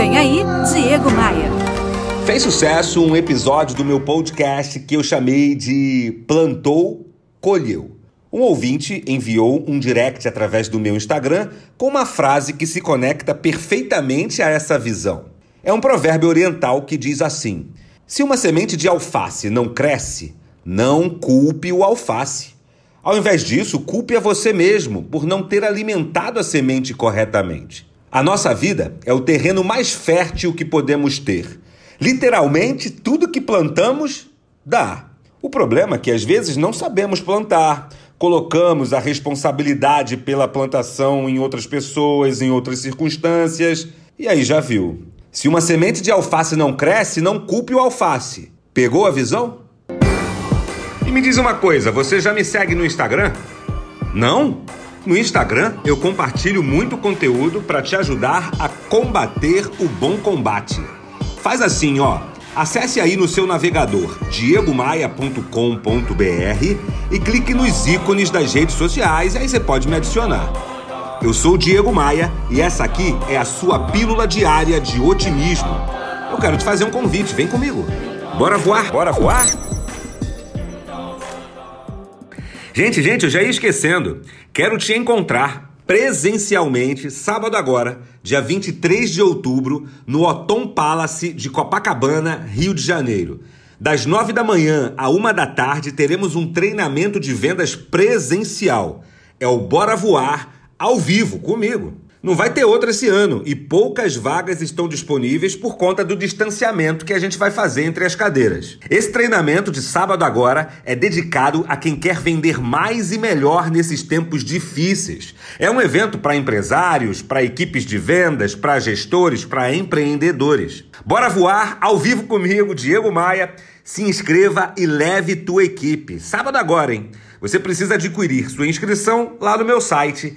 Vem aí, Diego Maia. Fez sucesso um episódio do meu podcast que eu chamei de Plantou, Colheu. Um ouvinte enviou um direct através do meu Instagram com uma frase que se conecta perfeitamente a essa visão. É um provérbio oriental que diz assim: Se uma semente de alface não cresce, não culpe o alface. Ao invés disso, culpe a você mesmo por não ter alimentado a semente corretamente. A nossa vida é o terreno mais fértil que podemos ter. Literalmente, tudo que plantamos dá. O problema é que às vezes não sabemos plantar, colocamos a responsabilidade pela plantação em outras pessoas, em outras circunstâncias, e aí já viu. Se uma semente de alface não cresce, não culpe o alface. Pegou a visão? E me diz uma coisa, você já me segue no Instagram? Não? No Instagram eu compartilho muito conteúdo para te ajudar a combater o bom combate. Faz assim, ó. Acesse aí no seu navegador diegomaia.com.br e clique nos ícones das redes sociais, aí você pode me adicionar. Eu sou o Diego Maia e essa aqui é a sua pílula diária de otimismo. Eu quero te fazer um convite, vem comigo. Bora voar? Bora voar? Gente, gente, eu já ia esquecendo. Quero te encontrar presencialmente, sábado agora, dia 23 de outubro, no Otom Palace de Copacabana, Rio de Janeiro. Das 9 da manhã à 1 da tarde, teremos um treinamento de vendas presencial. É o Bora Voar ao vivo comigo. Não vai ter outra esse ano e poucas vagas estão disponíveis por conta do distanciamento que a gente vai fazer entre as cadeiras. Esse treinamento de sábado agora é dedicado a quem quer vender mais e melhor nesses tempos difíceis. É um evento para empresários, para equipes de vendas, para gestores, para empreendedores. Bora voar ao vivo comigo, Diego Maia. Se inscreva e leve tua equipe. Sábado agora, hein? Você precisa adquirir sua inscrição lá no meu site